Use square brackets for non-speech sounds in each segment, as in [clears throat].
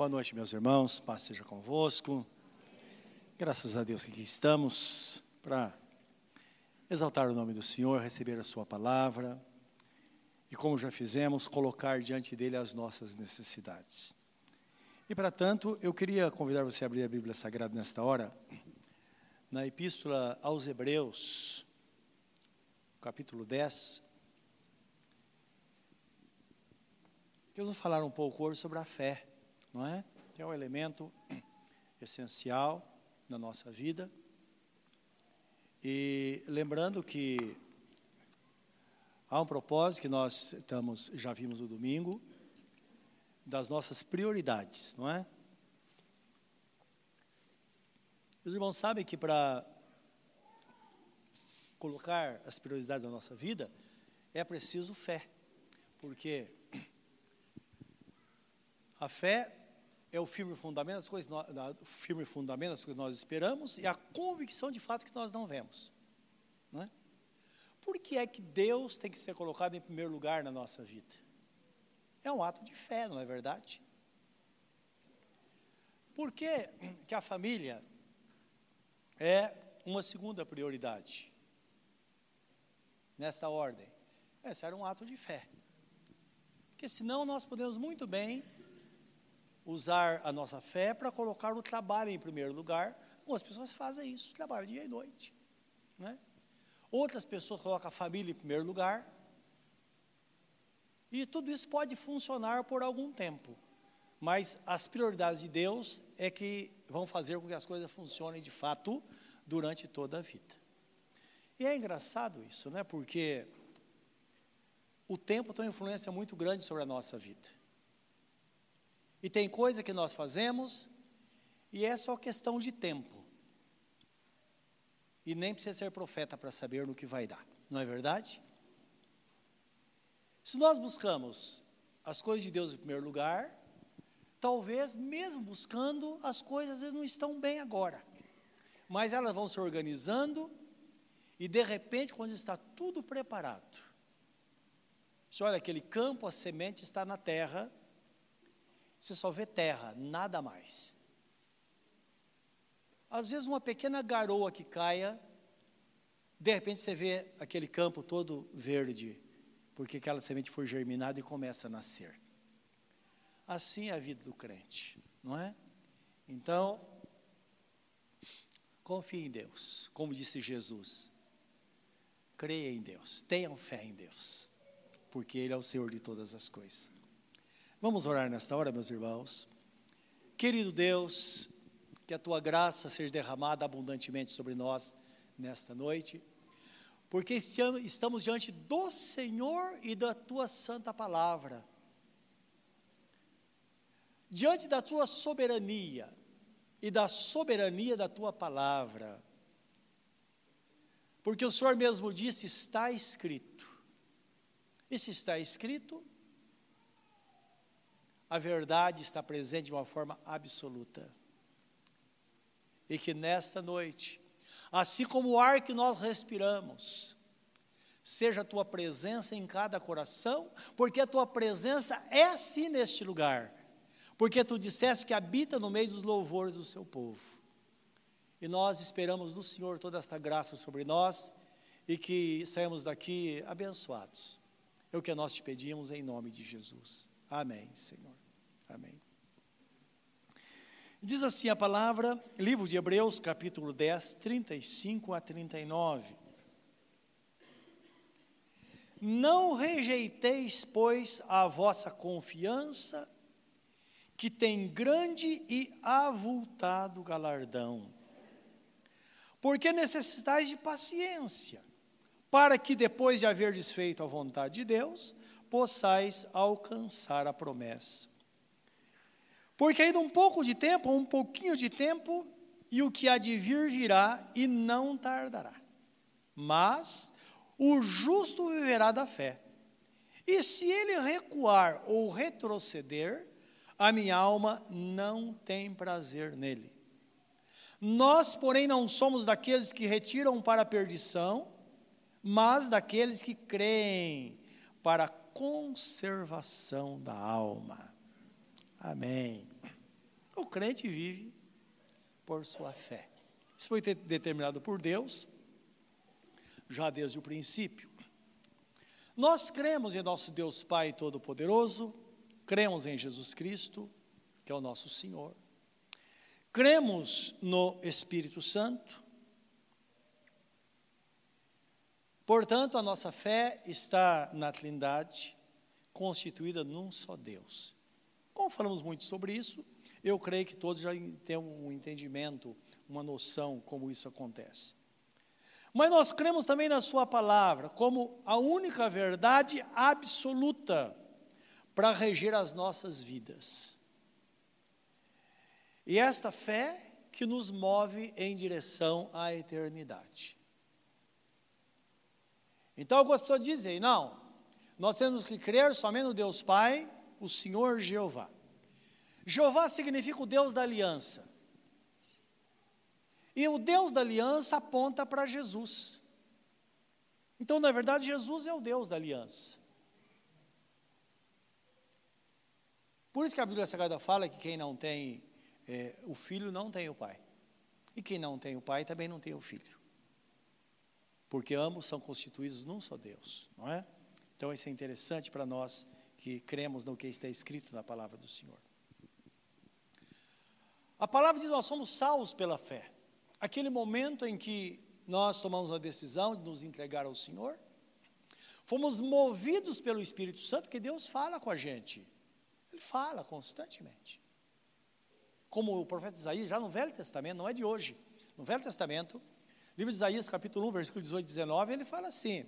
Boa noite, meus irmãos. Paz seja convosco. Graças a Deus que aqui estamos para exaltar o nome do Senhor, receber a Sua palavra e, como já fizemos, colocar diante dele as nossas necessidades. E, para tanto, eu queria convidar você a abrir a Bíblia Sagrada nesta hora, na Epístola aos Hebreus, capítulo 10. Que eu vou falar um pouco hoje sobre a fé não é? Que é um elemento [clears throat] essencial na nossa vida. E lembrando que há um propósito que nós estamos, já vimos no domingo, das nossas prioridades, não é? Os irmãos sabem que para colocar as prioridades da nossa vida é preciso fé, porque [clears throat] a fé é o firme fundamento das coisas, o firme fundamento das coisas que nós esperamos e a convicção de fato que nós não vemos. Não é? Por que é que Deus tem que ser colocado em primeiro lugar na nossa vida? É um ato de fé, não é verdade? Por que, que a família é uma segunda prioridade? Nessa ordem. Esse era um ato de fé. Porque senão nós podemos muito bem usar a nossa fé para colocar o trabalho em primeiro lugar. Algumas pessoas fazem isso, trabalham dia e noite. Né? Outras pessoas colocam a família em primeiro lugar. E tudo isso pode funcionar por algum tempo. Mas as prioridades de Deus é que vão fazer com que as coisas funcionem de fato durante toda a vida. E é engraçado isso, né? Porque o tempo tem uma influência muito grande sobre a nossa vida. E tem coisa que nós fazemos e é só questão de tempo. E nem precisa ser profeta para saber no que vai dar, não é verdade? Se nós buscamos as coisas de Deus em primeiro lugar, talvez mesmo buscando, as coisas não estão bem agora. Mas elas vão se organizando e de repente, quando está tudo preparado, você olha aquele campo, a semente está na terra, você só vê terra, nada mais. Às vezes uma pequena garoa que caia, de repente você vê aquele campo todo verde, porque aquela semente foi germinada e começa a nascer. Assim é a vida do crente, não é? Então, confie em Deus, como disse Jesus. Creia em Deus, tenham fé em Deus, porque Ele é o Senhor de todas as coisas. Vamos orar nesta hora, meus irmãos. Querido Deus, que a tua graça seja derramada abundantemente sobre nós nesta noite, porque estamos diante do Senhor e da tua santa palavra. Diante da tua soberania e da soberania da tua palavra. Porque o Senhor mesmo disse: está escrito. E se está escrito, a verdade está presente de uma forma absoluta. E que nesta noite, assim como o ar que nós respiramos, seja a tua presença em cada coração, porque a tua presença é assim neste lugar, porque tu disseste que habita no meio dos louvores do seu povo. E nós esperamos do Senhor toda esta graça sobre nós e que saímos daqui abençoados. É o que nós te pedimos em nome de Jesus. Amém, Senhor. Amém. Diz assim a palavra, livro de Hebreus, capítulo 10, 35 a 39. Não rejeiteis, pois, a vossa confiança, que tem grande e avultado galardão. Porque necessitais de paciência, para que depois de haver desfeito a vontade de Deus, possais alcançar a promessa. Porque ainda um pouco de tempo, um pouquinho de tempo, e o que há de vir virá e não tardará. Mas o justo viverá da fé. E se ele recuar ou retroceder, a minha alma não tem prazer nele. Nós, porém, não somos daqueles que retiram para a perdição, mas daqueles que creem para conservação da alma. Amém. O crente vive por sua fé. Isso foi determinado por Deus, já desde o princípio. Nós cremos em nosso Deus Pai Todo-Poderoso, cremos em Jesus Cristo, que é o nosso Senhor, cremos no Espírito Santo, portanto, a nossa fé está na Trindade, constituída num só Deus. Como falamos muito sobre isso, eu creio que todos já têm um entendimento, uma noção como isso acontece. Mas nós cremos também na Sua palavra como a única verdade absoluta para reger as nossas vidas. E esta fé que nos move em direção à eternidade. Então algumas pessoas dizem: não, nós temos que crer somente no Deus Pai, o Senhor Jeová. Jeová significa o Deus da aliança. E o Deus da aliança aponta para Jesus. Então, na verdade, Jesus é o Deus da aliança. Por isso que a Bíblia Sagrada fala que quem não tem é, o filho não tem o pai. E quem não tem o pai também não tem o filho. Porque ambos são constituídos num só Deus, não é? Então isso é interessante para nós que cremos no que está escrito na palavra do Senhor. A palavra diz: nós somos salvos pela fé. Aquele momento em que nós tomamos a decisão de nos entregar ao Senhor, fomos movidos pelo Espírito Santo, que Deus fala com a gente. Ele fala constantemente. Como o profeta Isaías, já no Velho Testamento, não é de hoje. No Velho Testamento, livro de Isaías, capítulo 1, versículo 18 e 19, ele fala assim: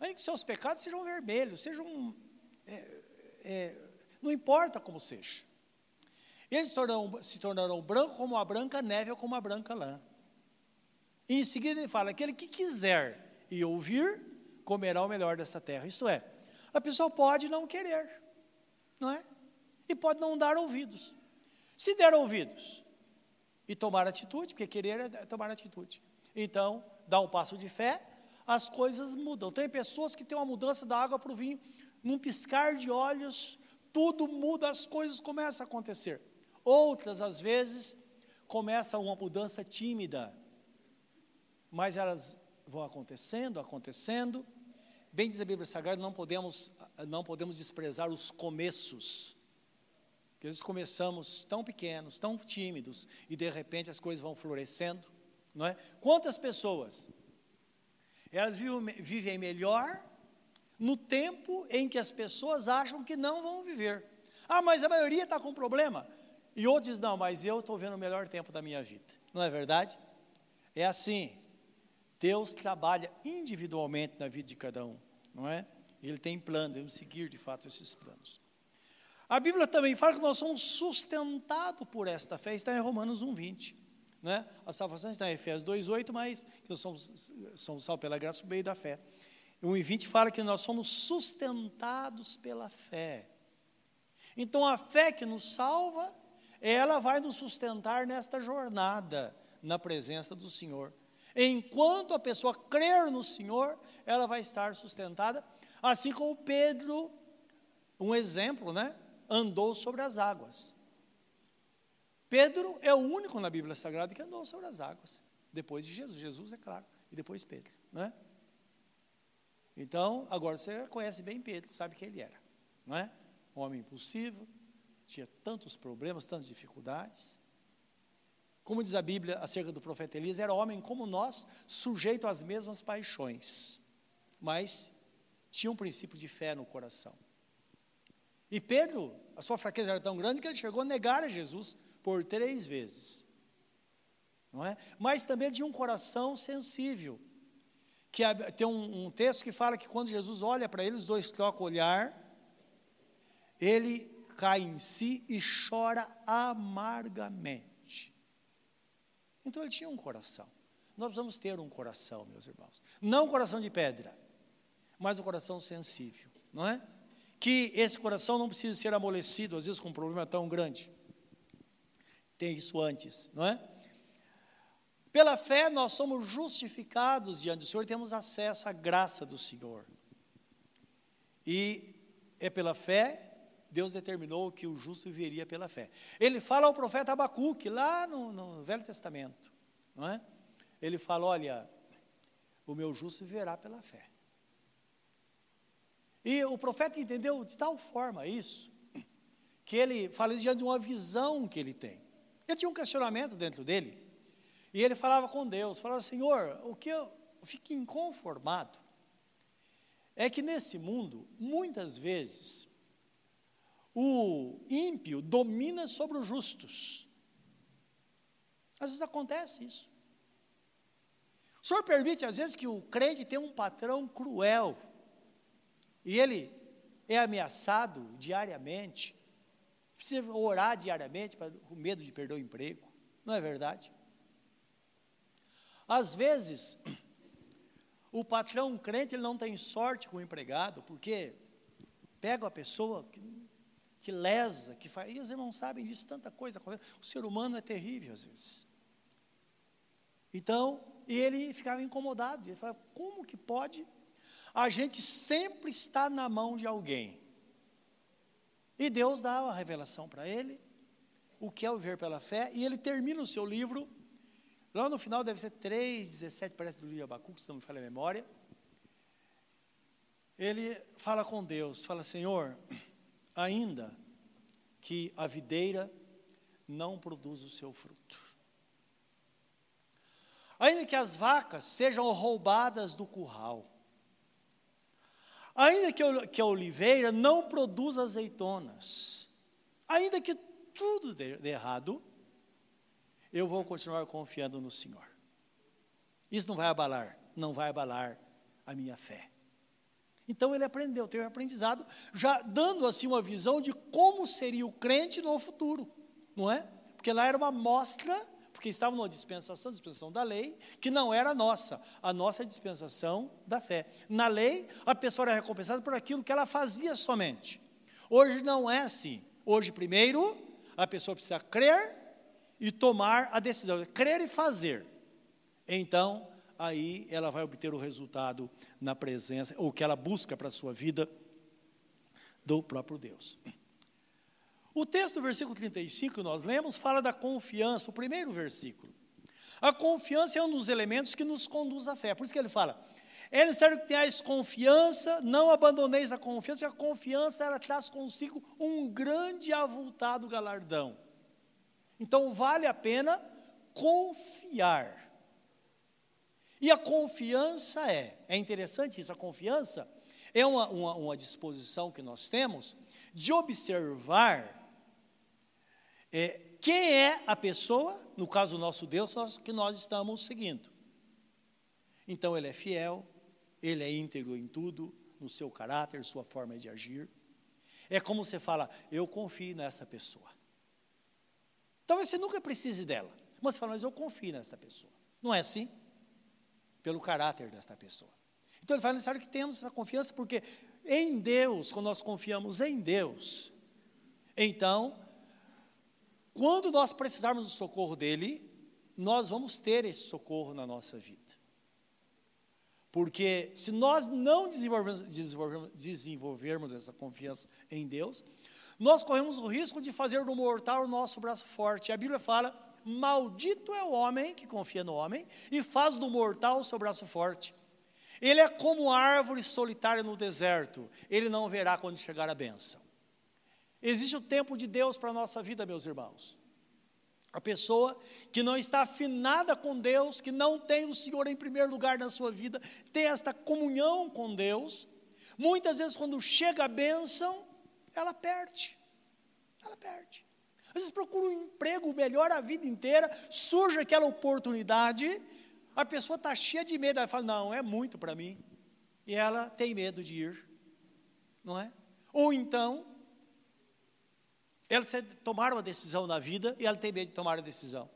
ainda que seus pecados sejam vermelhos, sejam. É, é, não importa como seja. Eles se tornarão, se tornarão branco como a branca neve ou como a branca lã. E em seguida ele fala: aquele que quiser e ouvir, comerá o melhor desta terra. Isto é, a pessoa pode não querer, não é? E pode não dar ouvidos. Se der ouvidos e tomar atitude, porque querer é tomar atitude. Então, dá um passo de fé, as coisas mudam. Tem pessoas que têm uma mudança da água para o vinho, num piscar de olhos, tudo muda, as coisas começam a acontecer. Outras, às vezes, começa uma mudança tímida, mas elas vão acontecendo, acontecendo. Bem diz a Bíblia Sagrada, não podemos, não podemos desprezar os começos. Porque às vezes começamos tão pequenos, tão tímidos, e de repente as coisas vão florescendo, não é? Quantas pessoas, elas vivem, melhor no tempo em que as pessoas acham que não vão viver. Ah, mas a maioria está com problema. E outros não, mas eu estou vendo o melhor tempo da minha vida. Não é verdade? É assim. Deus trabalha individualmente na vida de cada um, não é? Ele tem planos, devemos seguir de fato esses planos. A Bíblia também fala que nós somos sustentados por esta fé, está em Romanos 1,20. Né? A salvação está em Efésios 2,8, mas nós somos, somos salvos pela graça por meio da fé. 1,20 fala que nós somos sustentados pela fé. Então a fé que nos salva ela vai nos sustentar nesta jornada na presença do Senhor. Enquanto a pessoa crer no Senhor, ela vai estar sustentada, assim como Pedro, um exemplo, né? Andou sobre as águas. Pedro é o único na Bíblia Sagrada que andou sobre as águas, depois de Jesus. Jesus, é claro, e depois Pedro, né? Então, agora você conhece bem Pedro, sabe quem ele era, não é? Um homem impulsivo, tinha tantos problemas, tantas dificuldades. Como diz a Bíblia acerca do profeta Elias, era homem como nós, sujeito às mesmas paixões, mas tinha um princípio de fé no coração. E Pedro, a sua fraqueza era tão grande que ele chegou a negar a Jesus por três vezes. Não é? Mas também tinha um coração sensível. Que tem um, um texto que fala que quando Jesus olha para ele, os dois trocam olhar, ele cai em si e chora amargamente. Então ele tinha um coração. Nós precisamos ter um coração, meus irmãos. Não um coração de pedra, mas um coração sensível, não é? Que esse coração não precisa ser amolecido, às vezes com um problema tão grande. Tem isso antes, não é? Pela fé nós somos justificados diante do Senhor, temos acesso à graça do Senhor. E é pela fé Deus determinou que o justo viveria pela fé. Ele fala ao profeta Abacuque, lá no, no Velho Testamento, não é? Ele fala: Olha, o meu justo viverá pela fé. E o profeta entendeu de tal forma isso, que ele fala isso diante de uma visão que ele tem. Ele tinha um questionamento dentro dele, e ele falava com Deus, falava, Senhor, o que eu fico inconformado é que nesse mundo, muitas vezes, o ímpio domina sobre os justos. Às vezes acontece isso. O Senhor permite, às vezes, que o crente tenha um patrão cruel, e ele é ameaçado diariamente, precisa orar diariamente para, com medo de perder o emprego, não é verdade? Às vezes, o patrão crente ele não tem sorte com o empregado, porque pega a pessoa que, que lesa, que faz. E os irmãos sabem disso, tanta coisa. O ser humano é terrível às vezes. Então, ele ficava incomodado. Ele falava: como que pode? A gente sempre está na mão de alguém. E Deus dá a revelação para ele, o que é o viver pela fé, e ele termina o seu livro Lá no final deve ser 3, 17, parece do livro de Abacuque, se não me falha a memória. Ele fala com Deus, fala, Senhor, ainda que a videira não produza o seu fruto. Ainda que as vacas sejam roubadas do curral. Ainda que, a oliveira não produza azeitonas. Ainda que tudo dê, errado, eu vou continuar confiando no Senhor. Isso não vai abalar, não vai abalar a minha fé. Então ele aprendeu, teve um aprendizado, já dando assim uma visão de como seria o crente no futuro, não é? Porque lá era uma mostra, porque estava numa dispensação, dispensação da lei, que não era nossa, a nossa dispensação da fé. Na lei, a pessoa era recompensada por aquilo que ela fazia somente. Hoje não é assim. Hoje, primeiro, a pessoa precisa crer e tomar a decisão, crer e fazer. Então, aí ela vai obter o resultado na presença, ou que ela busca para a sua vida do próprio Deus. O texto do versículo 35 que nós lemos fala da confiança, o primeiro versículo. A confiança é um dos elementos que nos conduz à fé. Por isso que ele fala: é necessário que tenhais confiança, não abandoneis a confiança, porque a confiança ela traz consigo um grande avultado galardão. Então vale a pena confiar. E a confiança é, é interessante isso, a confiança é uma, uma, uma disposição que nós temos de observar é, quem é a pessoa, no caso nosso Deus, nós, que nós estamos seguindo. Então ele é fiel, ele é íntegro em tudo, no seu caráter, sua forma de agir. É como você fala, eu confio nessa pessoa. Talvez você nunca precise dela. Mas você fala, mas eu confio nessa pessoa. Não é assim? Pelo caráter desta pessoa. Então ele fala, é necessário que tenhamos essa confiança, porque em Deus, quando nós confiamos em Deus, então, quando nós precisarmos do socorro dele, nós vamos ter esse socorro na nossa vida. Porque se nós não desenvolvermos, desenvolvermos, desenvolvermos essa confiança em Deus, nós corremos o risco de fazer do mortal o nosso braço forte. A Bíblia fala: maldito é o homem que confia no homem e faz do mortal o seu braço forte. Ele é como árvore solitária no deserto, ele não verá quando chegar a bênção. Existe o tempo de Deus para a nossa vida, meus irmãos. A pessoa que não está afinada com Deus, que não tem o Senhor em primeiro lugar na sua vida, tem esta comunhão com Deus, muitas vezes quando chega a bênção, ela perde. Ela perde. Às vezes procura um emprego melhor a vida inteira, surge aquela oportunidade, a pessoa está cheia de medo, ela fala, não, é muito para mim. E ela tem medo de ir, não é? Ou então, ela precisa tomar uma decisão na vida e ela tem medo de tomar a decisão.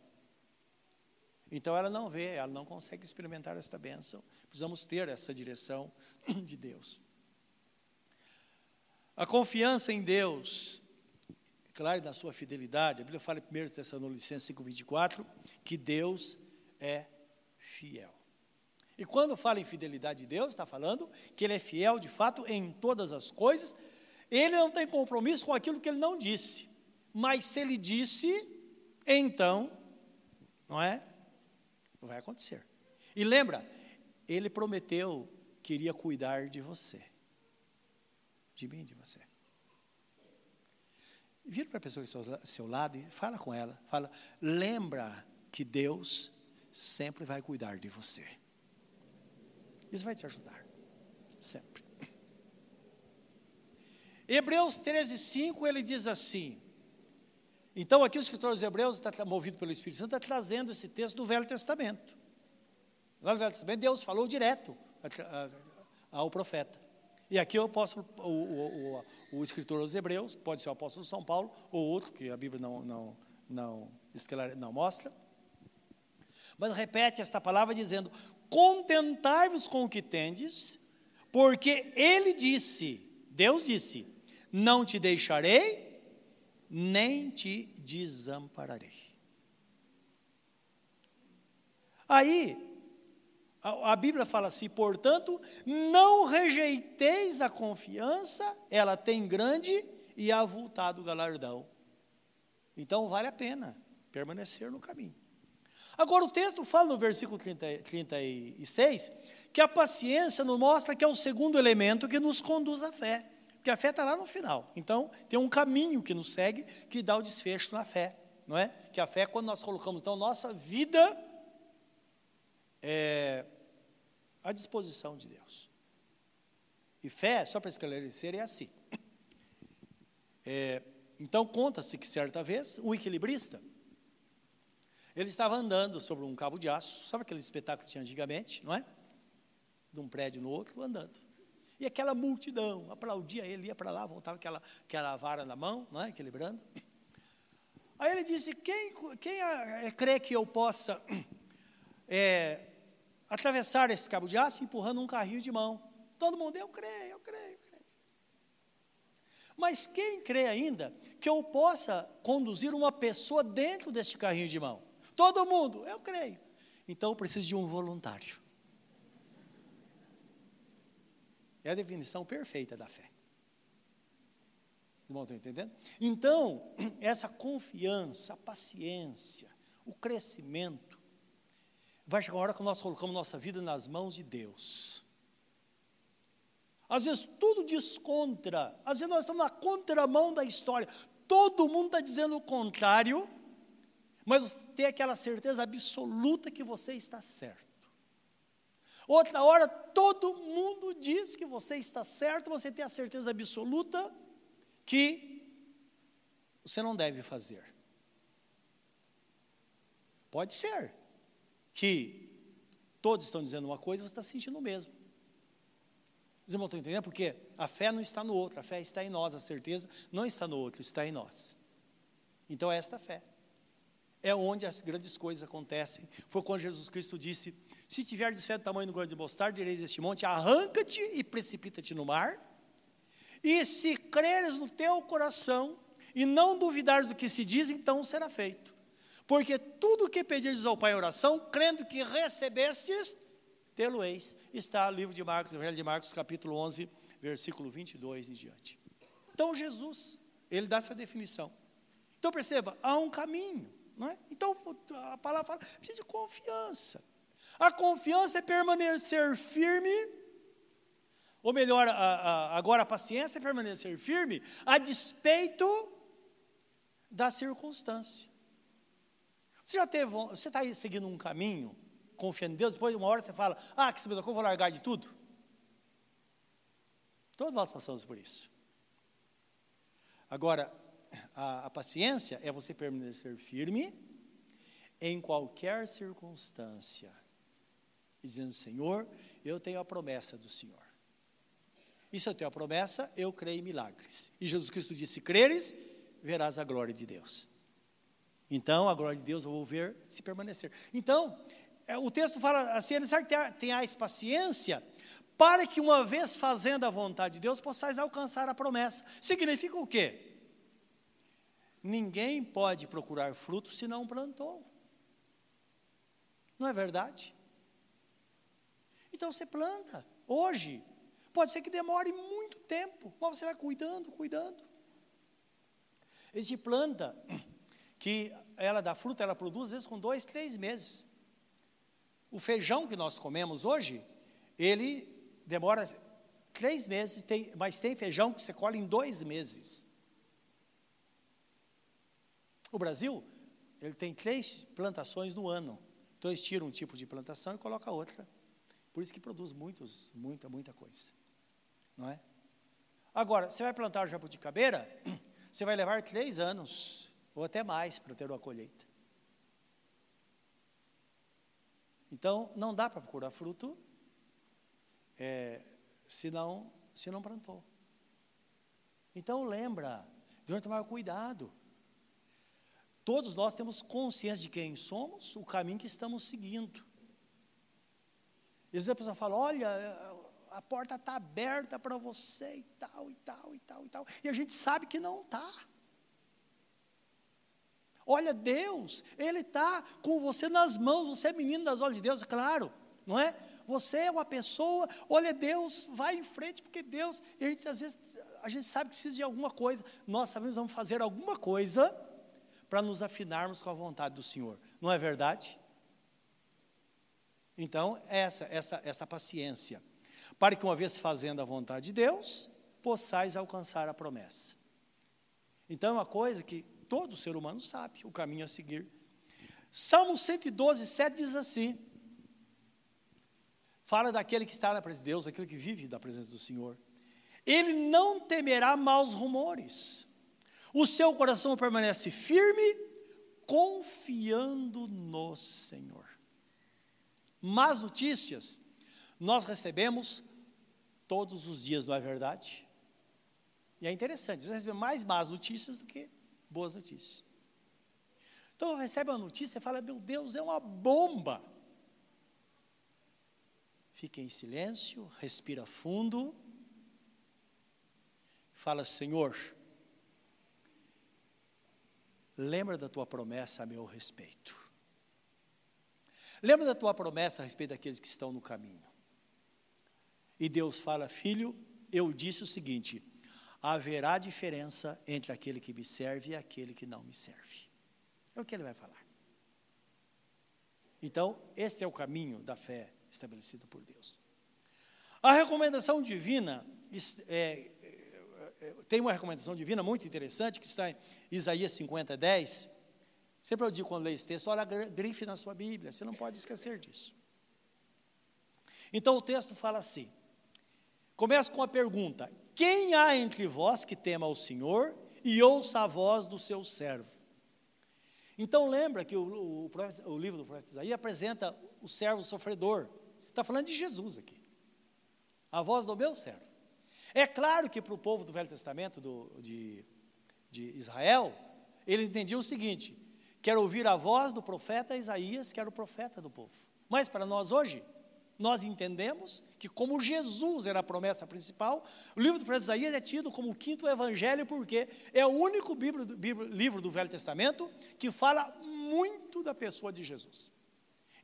Então ela não vê, ela não consegue experimentar esta bênção. Precisamos ter essa direção [clears throat] de Deus. A confiança em Deus, claro, na sua fidelidade, a Bíblia fala em 1 Tessalonicenses 5,24, que Deus é fiel. E quando fala em fidelidade de Deus, está falando que Ele é fiel de fato em todas as coisas, Ele não tem compromisso com aquilo que ele não disse. Mas se ele disse, então, não é? Vai acontecer. E lembra, ele prometeu que iria cuidar de você. De mim, de você. Vira para a pessoa que está ao seu lado e fala com ela. Fala, lembra que Deus sempre vai cuidar de você. Isso vai te ajudar. Sempre. Hebreus 13, 5, ele diz assim. Então, aqui o escritor dos Hebreus, está movido pelo Espírito Santo, está trazendo esse texto do Velho Testamento. Lá no Velho Testamento, Deus falou direto ao profeta. E aqui o apóstolo, o, o, o, o escritor dos Hebreus, pode ser o apóstolo São Paulo, ou outro, que a Bíblia não, não, não, não mostra, mas repete esta palavra dizendo: Contentai-vos com o que tendes, porque Ele disse, Deus disse: Não te deixarei, nem te desampararei. Aí, a, Bíblia fala assim: portanto, não rejeiteis a confiança, ela tem grande e avultado galardão. Então, vale a pena permanecer no caminho. Agora, o texto fala no versículo 30, 36 que a paciência nos mostra que é o segundo elemento que nos conduz à fé. Porque a fé está lá no final. Então, tem um caminho que nos segue que dá o desfecho na fé. Não é? Que a fé, quando nós colocamos então nossa vida é, à disposição de Deus. E fé, só para esclarecer, é assim. É, então, conta-se que certa vez, o equilibrista, ele estava andando sobre um cabo de aço, sabe aquele espetáculo que tinha antigamente, não é? De um prédio no outro, andando. E aquela multidão aplaudia ele, ia para lá, voltava aquela, aquela vara na mão, não é? equilibrando. Aí ele disse: Quem, quem é, crê que eu possa [clears throat] é, atravessar esse cabo de aço empurrando um carrinho de mão? Todo mundo, eu creio, eu creio, eu creio. Mas quem crê ainda que eu possa conduzir uma pessoa dentro deste carrinho de mão? Todo mundo, eu creio. Então eu preciso de um voluntário. É a definição perfeita da fé. Irmão, estão entendendo? Então, [clears throat] essa confiança, a paciência, o crescimento, vai chegar uma hora que nós colocamos nossa vida nas mãos de Deus. Às vezes tudo diz contra, às vezes nós estamos na contramão da história, todo mundo está dizendo o contrário, mas ter aquela certeza absoluta que você está certo. Outra hora, todo mundo diz que você está certo, você tem a certeza absoluta que você não deve fazer. Pode ser que todos estão dizendo uma coisa e você está sentindo o mesmo. Os irmãos estão entendendo? Porque a fé não está no outro, a fé está em nós, a certeza não está no outro, está em nós. Então é esta fé é onde as grandes coisas acontecem. Foi quando Jesus Cristo disse: Se tiver de fé do tamanho do grande de mostarda, direis este monte: arranca-te e precipita-te no mar. E se creres no teu coração e não duvidares do que se diz, então será feito. Porque tudo o que pedires ao Pai em oração, crendo que recebestes, tê-lo eis. Está no livro de Marcos, Evangelho de Marcos, capítulo 11, versículo 22 em diante. Então, Jesus, ele dá essa definição. Então, perceba, há um caminho. Não é? Então, a palavra fala, precisa de confiança. A confiança é permanecer firme, ou melhor, a, a, agora a paciência é permanecer firme, a despeito da circunstância. Você já teve, você está seguindo um caminho, confiando em Deus, depois de uma hora você fala, ah, que se eu vou largar de tudo. Todos nós passamos por isso. Agora, a, a paciência é você permanecer firme em qualquer circunstância, dizendo: Senhor, eu tenho a promessa do Senhor. E se eu tenho a promessa, eu creio em milagres. E Jesus Cristo disse: creres, verás a glória de Deus. Então, a glória de Deus eu vou ver se permanecer. Então, é, o texto fala assim: tenhais paciência, para que uma vez fazendo a vontade de Deus, possais alcançar a promessa. Significa o quê? Ninguém pode procurar fruto se não plantou. Não é verdade? Então você planta. Hoje, Pode ser que demore muito tempo, mas você vai cuidando, cuidando. Existe planta que ela dá fruta, ela produz às vezes com dois, três meses. O feijão que nós comemos hoje, ele demora três meses, tem, mas tem feijão que você colhe em dois meses. O Brasil, ele tem três plantações no ano. Então eles tiram um tipo de plantação e colocam outra. Por isso que produz muitos, muita, muita coisa. Não é? Agora, você vai plantar jabuticabeira, [clears throat] você vai levar três anos, ou até mais, para ter uma colheita. Então, não dá para procurar fruto é, se, não, se não plantou. Então, lembra, devemos tomar cuidado. Todos nós temos consciência de quem somos, o caminho que estamos seguindo. Às a pessoa fala: olha, a porta está aberta para você e tal, e tal, e tal, e tal. E a gente sabe que não está. Olha, Deus, Ele está com você nas mãos, você é menino das olhos de Deus, claro, não é? Você é uma pessoa, olha, Deus, vai em frente, porque Deus, a gente às vezes, a gente sabe que precisa de alguma coisa, nós sabemos vamos fazer alguma coisa para nos afinarmos com a vontade do Senhor, não é verdade? Então, essa, essa, essa paciência, para que uma vez fazendo a vontade de Deus, possais alcançar a promessa. Então, é uma coisa que todo ser humano sabe o caminho a seguir. Salmo 112, 7 diz assim: fala daquele que está na presença de Deus, aquele que vive da presença do Senhor. Ele não temerá maus rumores, o seu coração permanece firme, confiando no Senhor. Más notícias nós recebemos todos os dias, não é verdade? E é interessante, você recebe mais más notícias do que boas notícias. Então recebe uma notícia e fala: Meu Deus, é uma bomba. Fica em silêncio, respira fundo, fala: Senhor, lembra da tua promessa a meu respeito. Lembra da tua promessa a respeito daqueles que estão no caminho. E Deus fala: Filho, eu disse o seguinte: haverá diferença entre aquele que me serve e aquele que não me serve. É o que ele vai falar. Então, este é o caminho da fé estabelecido por Deus. A recomendação divina é, é, é, tem uma recomendação divina muito interessante que está em Isaías 50, 10. Sempre eu digo quando leio esse texto, olha, grife na sua Bíblia, você não pode esquecer disso. Então o texto fala assim: começa com a pergunta: quem há entre vós que tema ao Senhor e ouça a voz do seu servo? Então lembra que o, o, o livro do profeta Isaías apresenta o servo sofredor. Está falando de Jesus aqui. A voz do meu servo. É claro que para o povo do Velho Testamento, do, de, de Israel, eles entendiam o seguinte: quero ouvir a voz do profeta Isaías, que era o profeta do povo. Mas para nós hoje, nós entendemos que, como Jesus era a promessa principal, o livro do profeta Isaías é tido como o quinto evangelho, porque é o único livro do Velho Testamento que fala muito da pessoa de Jesus.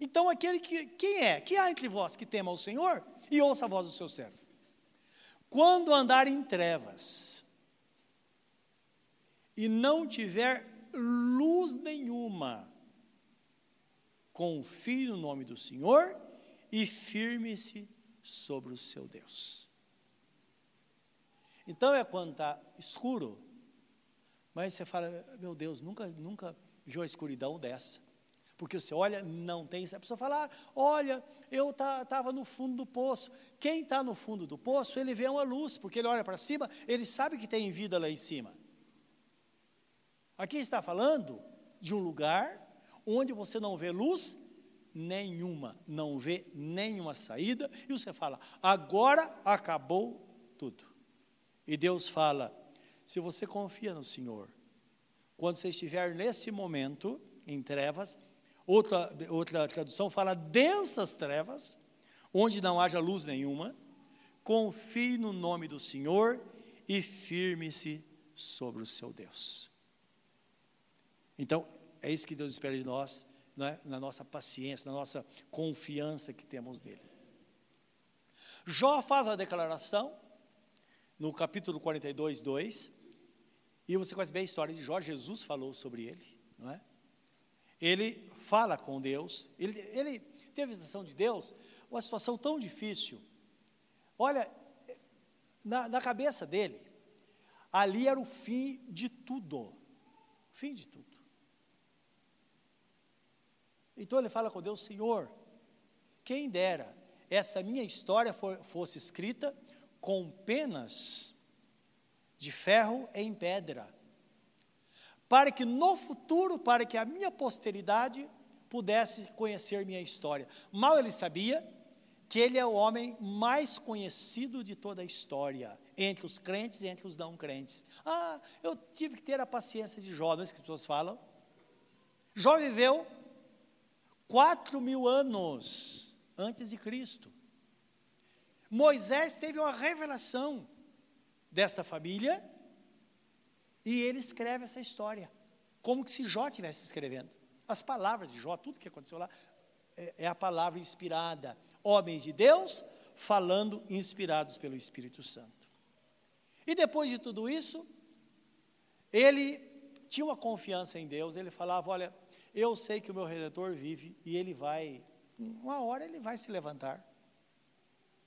Então, aquele que, quem é? Que há entre vós que tema o Senhor e ouça a voz do seu servo? Quando andar em trevas e não tiver luz nenhuma, confie no nome do Senhor e firme-se sobre o seu Deus. Então é quando está escuro, mas você fala, meu Deus, nunca, nunca viu a escuridão dessa. Porque você olha, não tem. A pessoa fala, ah, olha, eu estava tá, no fundo do poço. Quem está no fundo do poço, ele vê uma luz, porque ele olha para cima, ele sabe que tem vida lá em cima. Aqui está falando de um lugar onde você não vê luz nenhuma, não vê nenhuma saída, e você fala: agora acabou tudo. E Deus fala: se você confia no Senhor, quando você estiver nesse momento em trevas, outra, outra tradução fala densas trevas, onde não haja luz nenhuma, confie no nome do Senhor e firme-se sobre o seu Deus. Então, é isso que Deus espera de nós né, na nossa paciência, na nossa confiança que temos nele. Jó faz a declaração, no capítulo 42, 2, e você conhece bem a história de Jó, Jesus falou sobre ele, não é? Ele fala com Deus, ele, ele teve a visitação de Deus, uma situação tão difícil. Olha, na, na cabeça dele, ali era o fim de tudo. Fim de tudo. Então ele fala com Deus, Senhor, quem dera essa minha história for, fosse escrita com penas de ferro em pedra, para que no futuro, para que a minha posteridade pudesse conhecer minha história. Mal ele sabia que ele é o homem mais conhecido de toda a história, entre os crentes e entre os não crentes. Ah, eu tive que ter a paciência de Jó, não é isso que as pessoas falam? Jó viveu quatro mil anos antes de Cristo. Moisés teve uma revelação desta família e ele escreve essa história, como se Jó estivesse escrevendo. As palavras de Jó, tudo que aconteceu lá, é, é a palavra inspirada. Homens de Deus falando inspirados pelo Espírito Santo. E depois de tudo isso, ele tinha uma confiança em Deus, ele falava: Olha, eu sei que o meu redentor vive e ele vai, uma hora ele vai se levantar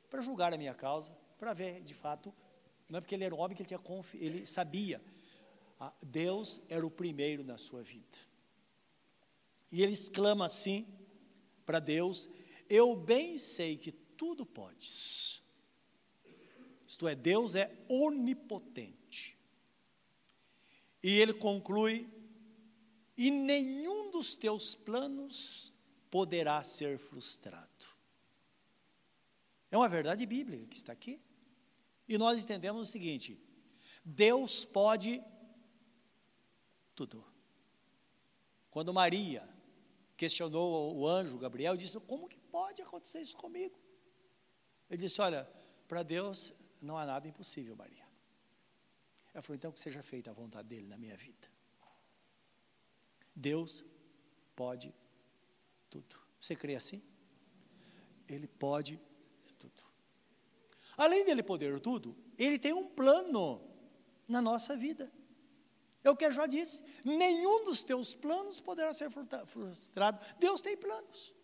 para julgar a minha causa, para ver de fato, não é porque ele era homem que ele, tinha confi ele sabia, Deus era o primeiro na sua vida. E ele exclama assim para Deus: Eu bem sei que tudo podes. Isto é, Deus é onipotente. E ele conclui e nenhum dos teus planos poderá ser frustrado. É uma verdade bíblica que está aqui. E nós entendemos o seguinte: Deus pode tudo. Quando Maria questionou o anjo Gabriel, disse: Como que pode acontecer isso comigo? Ele disse: Olha, para Deus não há nada impossível, Maria. Ela falou: Então que seja feita a vontade dele na minha vida. Deus pode tudo. Você crê assim? Ele pode tudo. Além dele poder tudo, ele tem um plano na nossa vida. É o que já disse: nenhum dos teus planos poderá ser frustrado. Deus tem planos.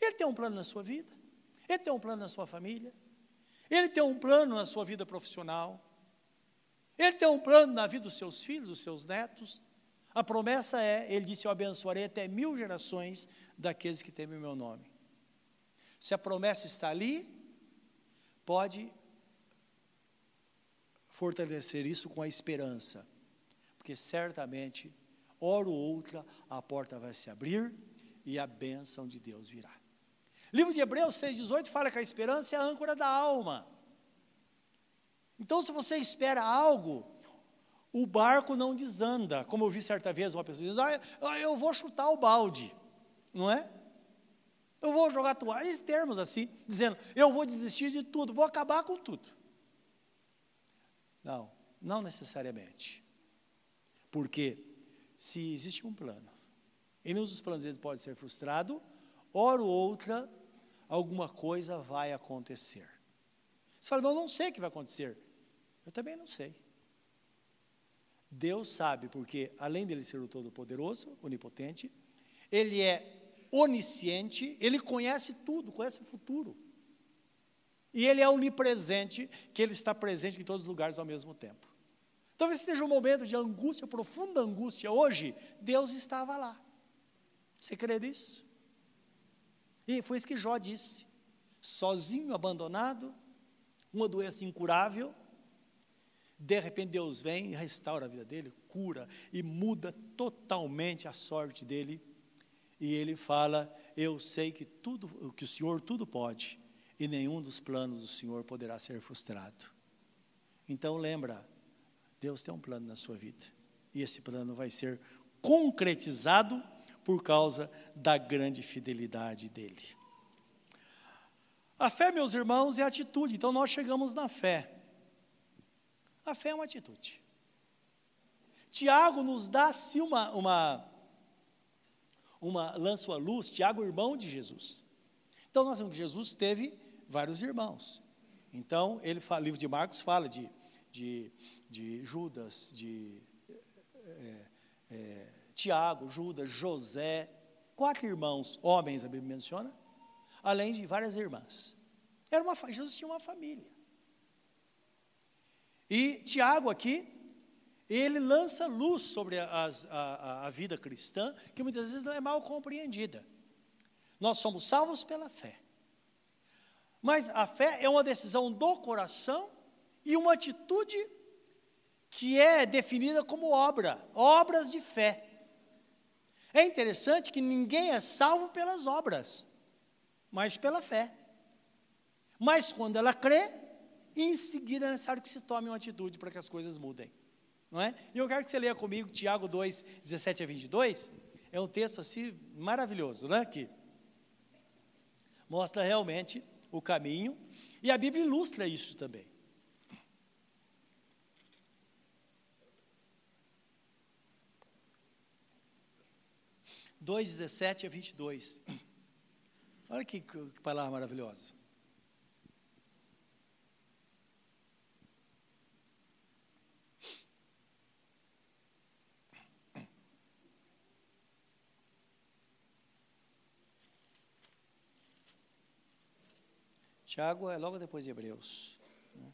Ele tem um plano na sua vida, ele tem um plano na sua família, ele tem um plano na sua vida profissional, ele tem um plano na vida dos seus filhos, dos seus netos, a promessa é, ele disse: Eu abençoarei até mil gerações daqueles que temem o meu nome. Se a promessa está ali, pode fortalecer isso com a esperança, porque certamente, hora ou outra, a porta vai se abrir e a bênção de Deus virá. Livro de Hebreus 6,18 fala que a esperança é a âncora da alma. Então, se você espera algo, o barco não desanda. Como eu vi certa vez uma pessoa diz, ah, eu vou chutar o balde, não é? Eu vou jogar toalha, termos assim, dizendo, eu vou desistir de tudo, vou acabar com tudo. Não, não necessariamente. Porque se existe um plano, e nenhum dos planos deles pode ser frustrado, hora ou outra, alguma coisa vai acontecer. Você fala, eu não sei o que vai acontecer. Eu também não sei. Deus sabe, porque além dele ser o Todo-Poderoso, onipotente, ele é onisciente, ele conhece tudo, conhece o futuro. E ele é onipresente, que ele está presente em todos os lugares ao mesmo tempo. Talvez esteja um momento de angústia, profunda angústia. Hoje, Deus estava lá. Você crê nisso? E foi isso que Jó disse. Sozinho, abandonado, uma doença incurável, de repente Deus vem e restaura a vida dele, cura e muda totalmente a sorte dele. E ele fala: Eu sei que tudo, que o Senhor tudo pode, e nenhum dos planos do Senhor poderá ser frustrado. Então lembra, Deus tem um plano na sua vida. E esse plano vai ser concretizado por causa da grande fidelidade dele. A fé, meus irmãos, é atitude. Então nós chegamos na fé. A fé é uma atitude. Tiago nos dá uma, uma, uma lança a luz, Tiago, irmão de Jesus. Então nós vemos que Jesus teve vários irmãos. Então, ele fala, o livro de Marcos fala de, de, de Judas, de é, é, Tiago, Judas, José, quatro irmãos, homens, a Bíblia menciona, além de várias irmãs. Era uma, Jesus tinha uma família. E Tiago aqui, ele lança luz sobre a, a, vida cristã, que muitas vezes não é mal compreendida. Nós somos salvos pela fé. Mas a fé é uma decisão do coração e uma atitude que é definida como obra, obras de fé. É interessante que ninguém é salvo pelas obras, mas pela fé. Mas quando ela crê, em seguida é necessário que se tome uma atitude para que as coisas mudem. Não é? E eu quero que você leia comigo Tiago 2, 17 a 22. É um texto assim maravilhoso, né? Que mostra realmente o caminho, e a Bíblia ilustra isso também. Dois, 17 a 22. Olha que, que palavra maravilhosa. Tiago é logo depois de Hebreus. Né?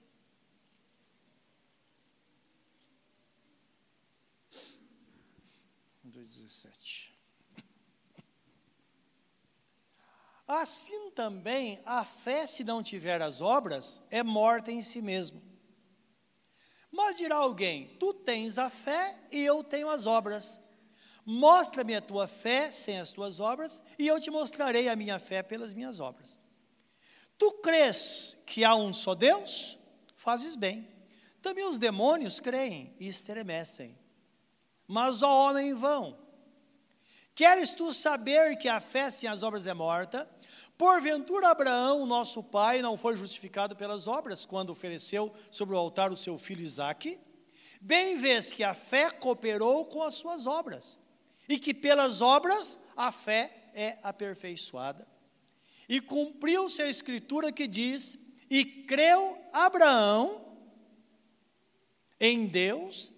Assim também a fé, se não tiver as obras, é morta em si mesmo. Mas dirá alguém: Tu tens a fé e eu tenho as obras. Mostra-me a tua fé sem as tuas obras, e eu te mostrarei a minha fé pelas minhas obras. Tu crês que há um só Deus? Fazes bem. Também os demônios creem e estremecem. Mas o homem vão. Queres tu saber que a fé sem as obras é morta? Porventura Abraão, nosso pai, não foi justificado pelas obras quando ofereceu sobre o altar o seu filho Isaque? Bem vês que a fé cooperou com as suas obras, e que pelas obras a fé é aperfeiçoada. E cumpriu-se a escritura que diz: E creu Abraão em Deus,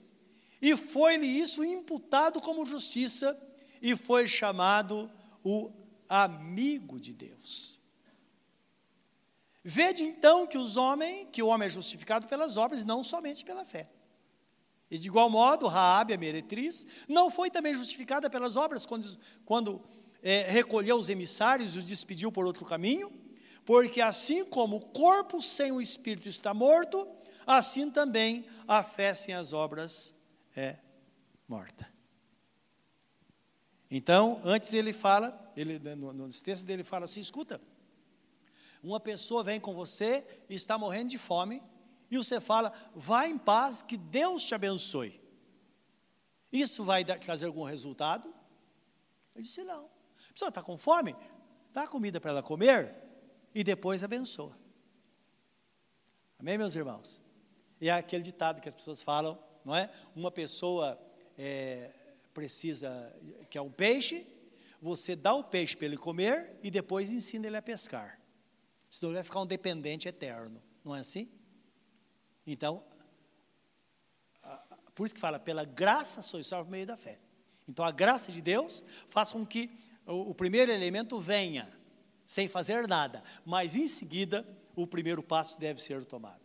e foi-lhe isso imputado como justiça, e foi chamado o amigo de Deus. Vede então que os homens, que o homem é justificado pelas obras, não somente pela fé. E de igual modo, Raabe, a meretriz, não foi também justificada pelas obras quando, quando é, recolheu os emissários e os despediu por outro caminho, porque assim como o corpo sem o espírito está morto, assim também a fé sem as obras é morta. Então, antes ele fala, ele, no, nos textos dele fala assim: escuta, uma pessoa vem com você e está morrendo de fome, e você fala, vá em paz, que Deus te abençoe. Isso vai dar, trazer algum resultado? Ele disse: não. A pessoa está com fome, dá comida para ela comer e depois abençoa. Amém, meus irmãos? E é aquele ditado que as pessoas falam, não é? Uma pessoa é, precisa, que é um peixe, você dá o peixe para ele comer e depois ensina ele a pescar. Senão ele vai ficar um dependente eterno, não é assim? Então, por isso que fala, pela graça sois salvos por meio da fé. Então a graça de Deus faz com que o, primeiro elemento venha, sem fazer nada, mas em seguida o primeiro passo deve ser tomado.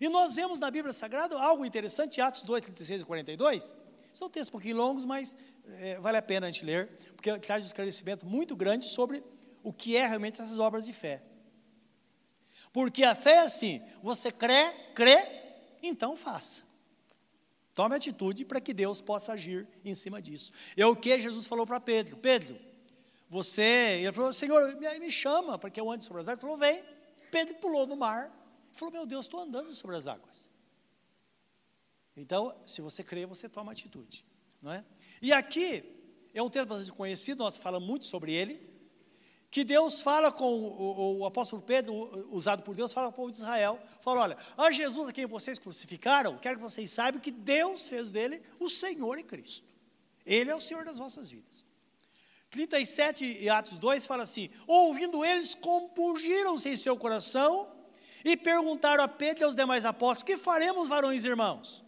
E nós vemos na Bíblia Sagrada algo interessante, Atos 2, 36 e 42. São textos um pouquinho longos, mas é, vale a pena a gente ler, porque traz um esclarecimento muito grande sobre o que é realmente essas obras de fé. Porque a fé é assim: você crê, crê, então faça. Tome atitude para que Deus possa agir em cima disso. É o que Jesus falou para Pedro: Pedro, você, ele falou, Senhor, me, chama, porque eu ando sobre as águas. Ele falou, vem. Pedro pulou no mar. Falou, meu Deus, estou andando sobre as águas. Então, se você crê, você toma atitude. Não é? E aqui, é um texto bastante conhecido, nós falamos muito sobre ele, que Deus fala com o, o, o, apóstolo Pedro, usado por Deus, fala com o povo de Israel, fala, olha, a Jesus a quem vocês crucificaram, quero que vocês saibam que Deus fez dele o Senhor e Cristo. Ele é o Senhor das vossas vidas. 37 e Atos 2 fala assim: Ouvindo eles, compungiram-se em seu coração e perguntaram a Pedro e aos demais apóstolos: Que faremos, varões e irmãos?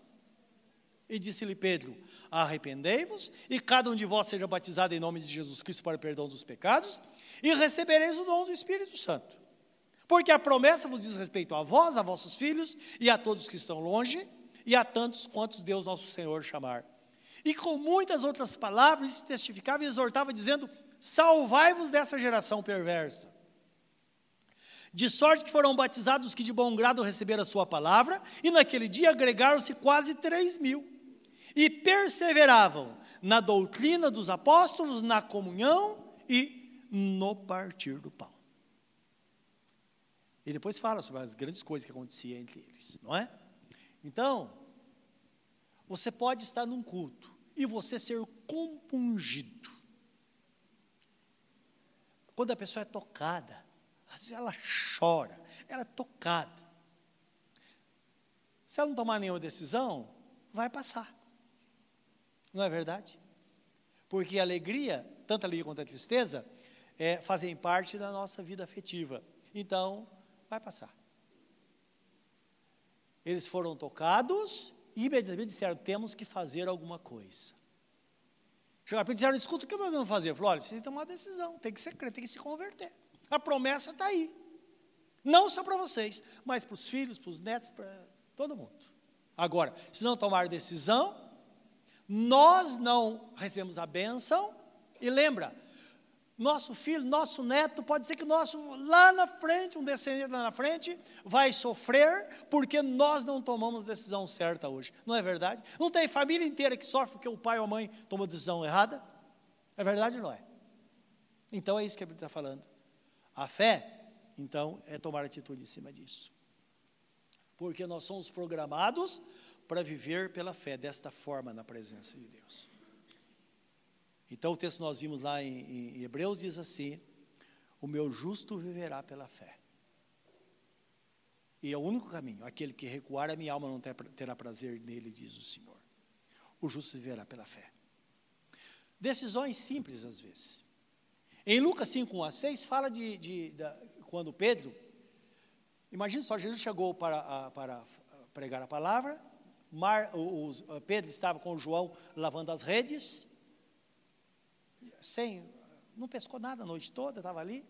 E disse-lhe Pedro: Arrependei-vos e cada um de vós seja batizado em nome de Jesus Cristo para o perdão dos pecados e recebereis o dom do Espírito Santo. Porque a promessa vos diz respeito a vós, a vossos filhos e a todos que estão longe e a tantos quantos Deus nosso Senhor chamar. E com muitas outras palavras testificava e exortava, dizendo: Salvai-vos dessa geração perversa. De sorte que foram batizados os que de bom grado receberam a sua palavra, e naquele dia agregaram-se quase três mil. E perseveravam na doutrina dos apóstolos, na comunhão e no partir do pão. E depois fala sobre as grandes coisas que aconteciam entre eles, não é? Então, você pode estar num culto e você ser compungido. Quando a pessoa é tocada, às vezes ela chora, ela é tocada. Se ela não tomar nenhuma decisão, vai passar. Não é verdade? Porque a alegria, tanto a alegria quanto a tristeza, é, fazem parte da nossa vida afetiva. Então, vai passar. Eles foram tocados e imediatamente disseram: temos que fazer alguma coisa. Chegaram para disseram: escuta, o que nós vamos fazer? Falou: olha, você tem que tomar uma decisão, tem que ser crente, tem que se converter. A promessa está aí. Não só para vocês, mas para os filhos, para os netos, para todo mundo. Agora, se não tomar decisão, nós não recebemos a bênção, e lembra, nosso filho, nosso neto, pode ser que nosso lá na frente, um descendente lá na frente, vai sofrer porque nós não tomamos decisão certa hoje. Não é verdade? Não tem família inteira que sofre porque o pai ou a mãe tomou decisão errada? É verdade ou não é? Então é isso que a Bíblia está falando. A fé, então, é tomar atitude em cima disso. Porque nós somos programados para viver pela fé, desta forma, na presença de Deus. Então o texto que nós vimos lá em, em Hebreus diz assim: O meu justo viverá pela fé. E é o único caminho. Aquele que recuar, a minha alma não terá prazer nele, diz o Senhor. O justo viverá pela fé. Decisões simples às vezes. Em Lucas 5, 1 a 6, fala de, de, quando Pedro, imagina só, Jesus chegou para, a, para pregar a palavra, Mar, o, Pedro estava com João lavando as redes, sem, não pescou nada a noite toda, estava ali.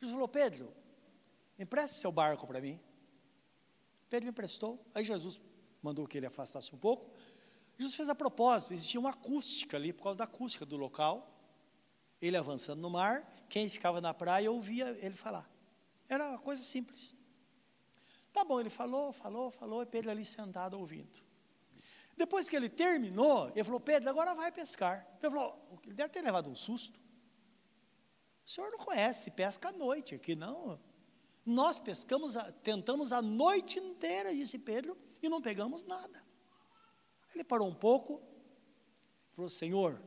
Jesus falou: Pedro, empreste seu barco para mim. Pedro emprestou, aí Jesus mandou que ele afastasse um pouco. Jesus fez a propósito, existia uma acústica ali, por causa da acústica do local. Ele avançando no mar, quem ficava na praia ouvia ele falar. Era uma coisa simples. Tá bom, ele falou, falou, falou, e Pedro ali sentado ouvindo. Depois que ele terminou, ele falou: Pedro, agora vai pescar. Ele falou: ele deve ter levado um susto. O senhor não conhece, pesca à noite aqui, não. Nós pescamos, tentamos a noite inteira, disse Pedro, e não pegamos nada. Ele parou um pouco, falou: Senhor,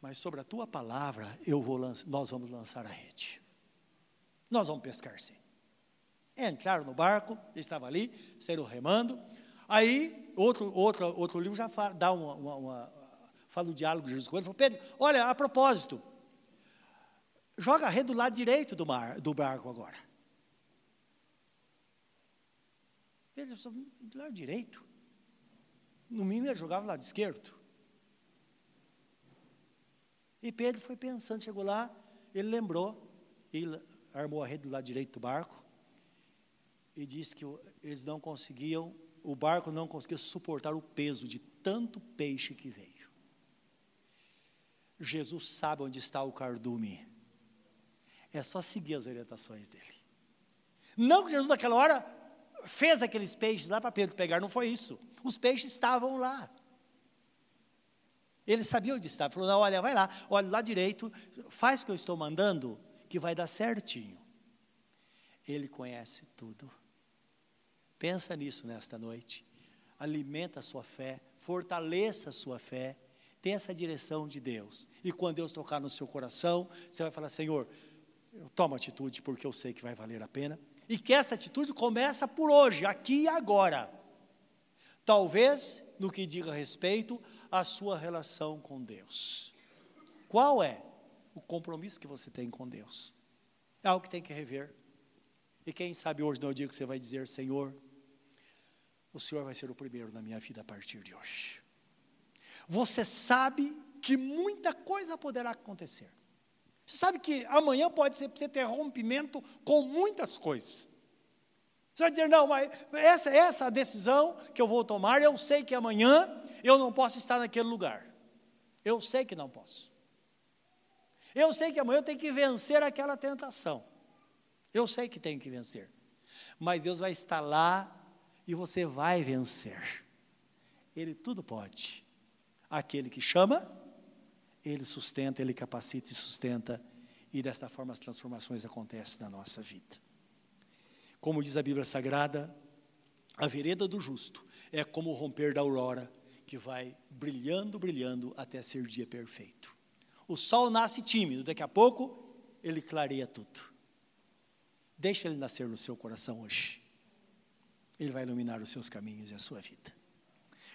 mas sobre a tua palavra eu vou nós vamos lançar a rede. Nós vamos pescar sim. Entraram no barco, estava ali, saíram remando. Aí, outro, outro, outro livro já fala, dá uma, uma, uma fala o diálogo de Jesus com ele, falou, Pedro, olha, a propósito, joga a rede do lado direito do, mar, do barco agora. Pedro do lado direito? No mínimo ele jogava do lado esquerdo. E Pedro foi pensando, chegou lá, ele lembrou, ele armou a rede do lado direito do barco, e disse que eles não conseguiam o barco não conseguia suportar o peso de tanto peixe que veio. Jesus sabe onde está o cardume. É só seguir as orientações dele. Não que Jesus naquela hora fez aqueles peixes lá para Pedro pegar, não foi isso. Os peixes estavam lá. Ele sabia onde estava. Falou: não, olha, vai lá, olha lá direito, faz o que eu estou mandando, que vai dar certinho. Ele conhece tudo. Pensa nisso nesta noite. Alimenta a sua fé, fortaleça a sua fé. Tenha essa direção de Deus. E quando Deus tocar no seu coração, você vai falar: Senhor, toma atitude porque eu sei que vai valer a pena. E que essa atitude começa por hoje, aqui e agora. Talvez no que diga respeito à sua relação com Deus. Qual é o compromisso que você tem com Deus? É algo que tem que rever. E quem sabe hoje não é o dia que você vai dizer, Senhor, o Senhor vai ser o primeiro na minha vida a partir de hoje. Você sabe que muita coisa poderá acontecer. Você sabe que amanhã pode ser você ter rompimento com muitas coisas. Você vai dizer, não, mas essa, essa decisão que eu vou tomar, eu sei que amanhã eu não posso estar naquele lugar. Eu sei que não posso. Eu sei que amanhã eu tenho que vencer aquela tentação. Eu sei que tenho que vencer. Mas Deus vai estar lá e você vai vencer. Ele tudo pode. Aquele que chama, ele sustenta, ele capacita e sustenta. E desta forma as transformações acontecem na nossa vida. Como diz a Bíblia Sagrada, a vereda do justo é como o romper da aurora, que vai brilhando, brilhando até ser dia perfeito. O sol nasce tímido, daqui a pouco ele clareia tudo. Deixa ele nascer no seu coração hoje. Ele vai iluminar os seus caminhos e a sua vida.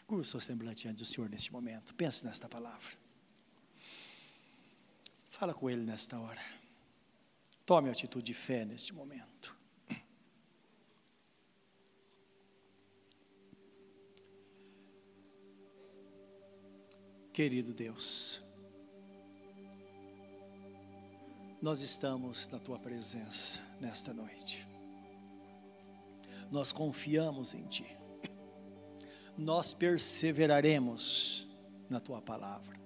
Curva o seu semblante diante do Senhor neste momento. Pense nesta palavra. Fala com Ele nesta hora. Tome a atitude de fé neste momento. Querido Deus, nós estamos na tua presença nesta noite. Nós confiamos em Ti, nós perseveraremos na tua palavra,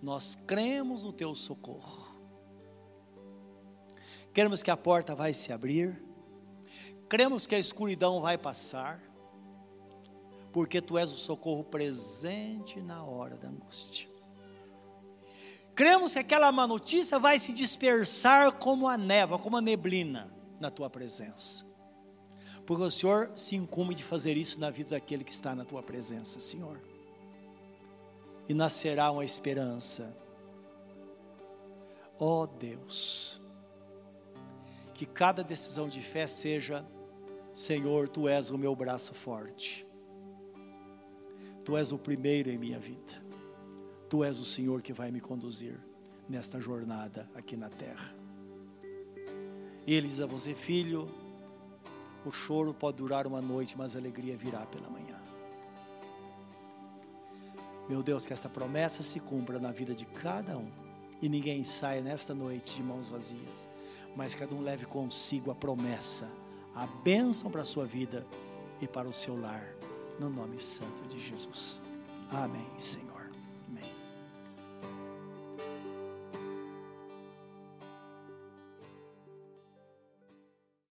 nós cremos no teu socorro, queremos que a porta vai se abrir, cremos que a escuridão vai passar, porque tu és o socorro presente na hora da angústia. Cremos que aquela má notícia vai se dispersar como a névoa, como a neblina na tua presença. Porque o Senhor se incumbe de fazer isso na vida daquele que está na tua presença, Senhor. E nascerá uma esperança. Ó oh Deus, que cada decisão de fé seja: Senhor, tu és o meu braço forte. Tu és o primeiro em minha vida. Tu és o Senhor que vai me conduzir nesta jornada aqui na terra. E ele diz a você, filho, o choro pode durar uma noite, mas a alegria virá pela manhã. Meu Deus, que esta promessa se cumpra na vida de cada um e ninguém saia nesta noite de mãos vazias, mas cada um leve consigo a promessa, a bênção para a sua vida e para o seu lar, no nome santo de Jesus. Amém, Senhor. Amém.